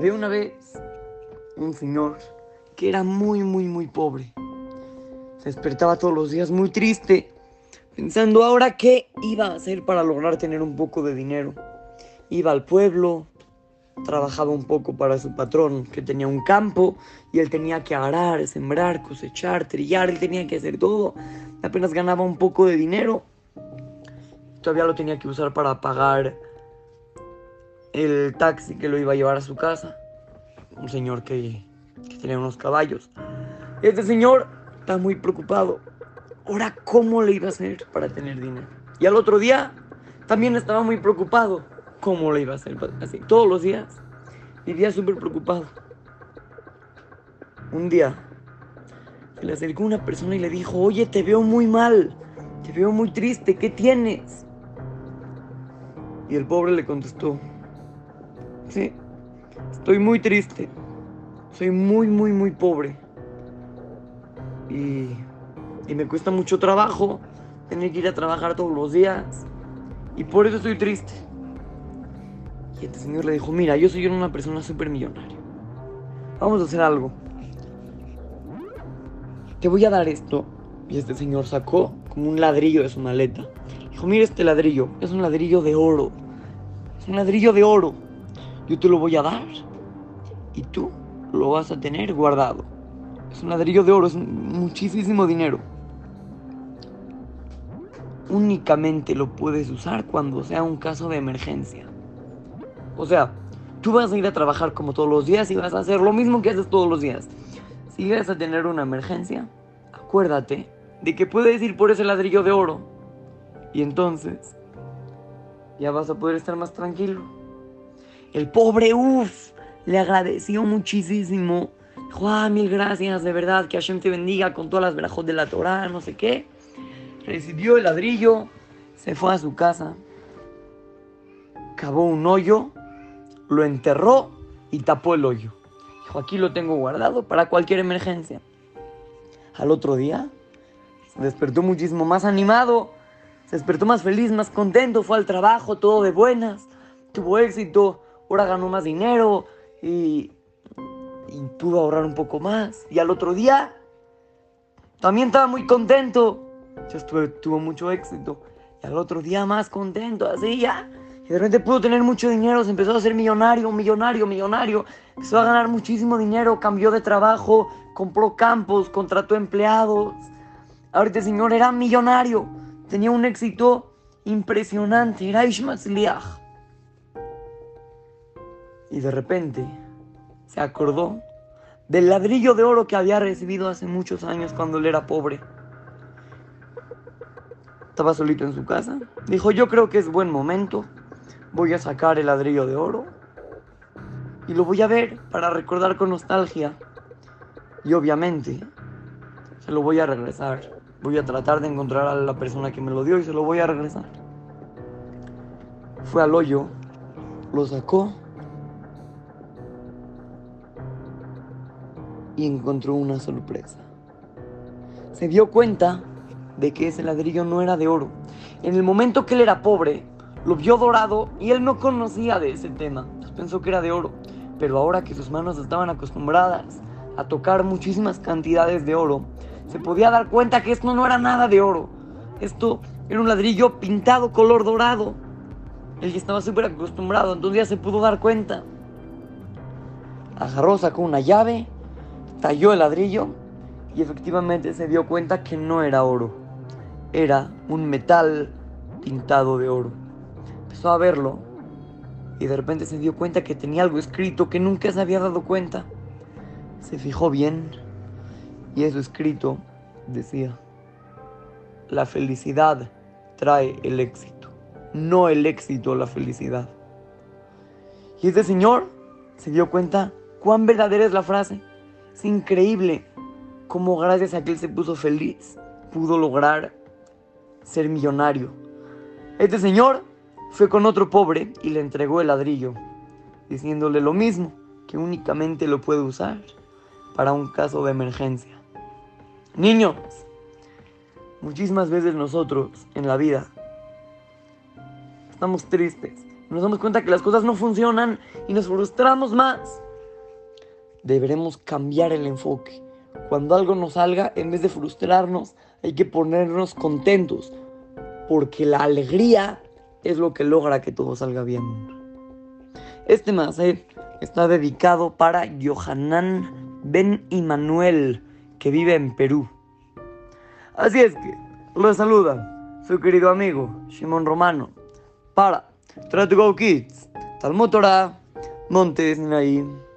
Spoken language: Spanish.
Había una vez un señor que era muy, muy, muy pobre. Se despertaba todos los días muy triste, pensando ahora qué iba a hacer para lograr tener un poco de dinero. Iba al pueblo, trabajaba un poco para su patrón, que tenía un campo, y él tenía que arar, sembrar, cosechar, trillar, él tenía que hacer todo. Apenas ganaba un poco de dinero. Todavía lo tenía que usar para pagar el taxi que lo iba a llevar a su casa. Un señor que, tenía unos caballos. Este señor estaba muy preocupado. Ahora, ¿cómo le iba a hacer para tener dinero? Y al otro día también estaba muy preocupado. ¿Cómo le iba a hacer? Así, todos los días. Vivía súper preocupado. Un día se le acercó una persona y le dijo, oye, te veo muy mal, te veo muy triste, ¿qué tienes? Y el pobre le contestó, sí, estoy muy triste, soy muy, muy, muy pobre. Y, y me cuesta mucho trabajo tener que ir a trabajar todos los días. Y por eso estoy triste. Y este señor le dijo, mira, yo soy una persona súper millonaria. Vamos a hacer algo. Te voy a dar esto. Y este señor sacó como un ladrillo de su maleta. Dijo, mira este ladrillo. Es un ladrillo de oro. Es un ladrillo de oro. Yo te lo voy a dar. Y tú lo vas a tener guardado. Es un ladrillo de oro. Es muchísimo dinero. Únicamente lo puedes usar cuando sea un caso de emergencia. O sea, tú vas a ir a trabajar como todos los días y vas a hacer lo mismo que haces todos los días. Si vas a tener una emergencia, acuérdate de que puedes ir por ese ladrillo de oro. Y entonces ya vas a poder estar más tranquilo. El pobre, uff, le agradeció muchísimo. Dijo, ah, mil gracias, de verdad, que Hashem te bendiga con todas las verajos de la Torah, no sé qué. Recibió el ladrillo, se fue a su casa, cavó un hoyo lo enterró y tapó el hoyo. Dijo, aquí lo tengo guardado para cualquier emergencia. Al otro día se despertó muchísimo más animado, se despertó más feliz, más contento, fue al trabajo, todo de buenas, tuvo éxito, ahora ganó más dinero y, y pudo ahorrar un poco más. Y al otro día también estaba muy contento, ya tuvo mucho éxito. Y al otro día más contento, así ya y de repente pudo tener mucho dinero, se empezó a hacer millonario, millonario, millonario. Empezó a ganar muchísimo dinero, cambió de trabajo, compró campos, contrató empleados. Ahorita señor era millonario, tenía un éxito impresionante, era Ishmatzliach. Y de repente se acordó del ladrillo de oro que había recibido hace muchos años cuando él era pobre. Estaba solito en su casa. Dijo, yo creo que es buen momento voy a sacar el ladrillo de oro y lo voy a ver para recordar con nostalgia. Y obviamente se lo voy a regresar. Voy a tratar de encontrar a la persona que me lo dio y se lo voy a regresar. Fue al hoyo, lo sacó y encontró una sorpresa. Se dio cuenta de que ese ladrillo no era de oro. En el momento que él era pobre, lo vio dorado y él no conocía de ese tema. pensó que era de oro. Pero ahora que sus manos estaban acostumbradas a tocar muchísimas cantidades de oro, se podía dar cuenta que esto no era nada de oro. Esto era un ladrillo pintado color dorado. Él ya estaba súper acostumbrado, entonces ya se pudo dar cuenta. Agarró, sacó una llave, talló el ladrillo y efectivamente se dio cuenta que no era oro. Era un metal pintado de oro empezó a verlo y de repente se dio cuenta que tenía algo escrito que nunca se había dado cuenta. Se fijó bien y eso escrito decía, la felicidad trae el éxito, no el éxito la felicidad. Y este señor se dio cuenta cuán verdadera es la frase. Increíble cómo gracias a que él se puso feliz pudo lograr ser millonario. Este señor fue con otro pobre y le entregó el ladrillo, diciéndole lo mismo, que únicamente lo puede usar para un caso de emergencia. Niños, muchísimas veces nosotros en la vida estamos tristes, nos damos cuenta que las cosas no funcionan y nos frustramos más. Deberemos cambiar el enfoque. Cuando algo nos salga, en vez de frustrarnos, hay que ponernos contentos, porque la alegría es lo que logra que todo salga bien. Este Maaseh está dedicado para Yohanan Ben Immanuel, que vive en Perú. Así es que, lo saluda su querido amigo Shimon Romano para Try to Go Kids, Talmud Torah, Montes Naim.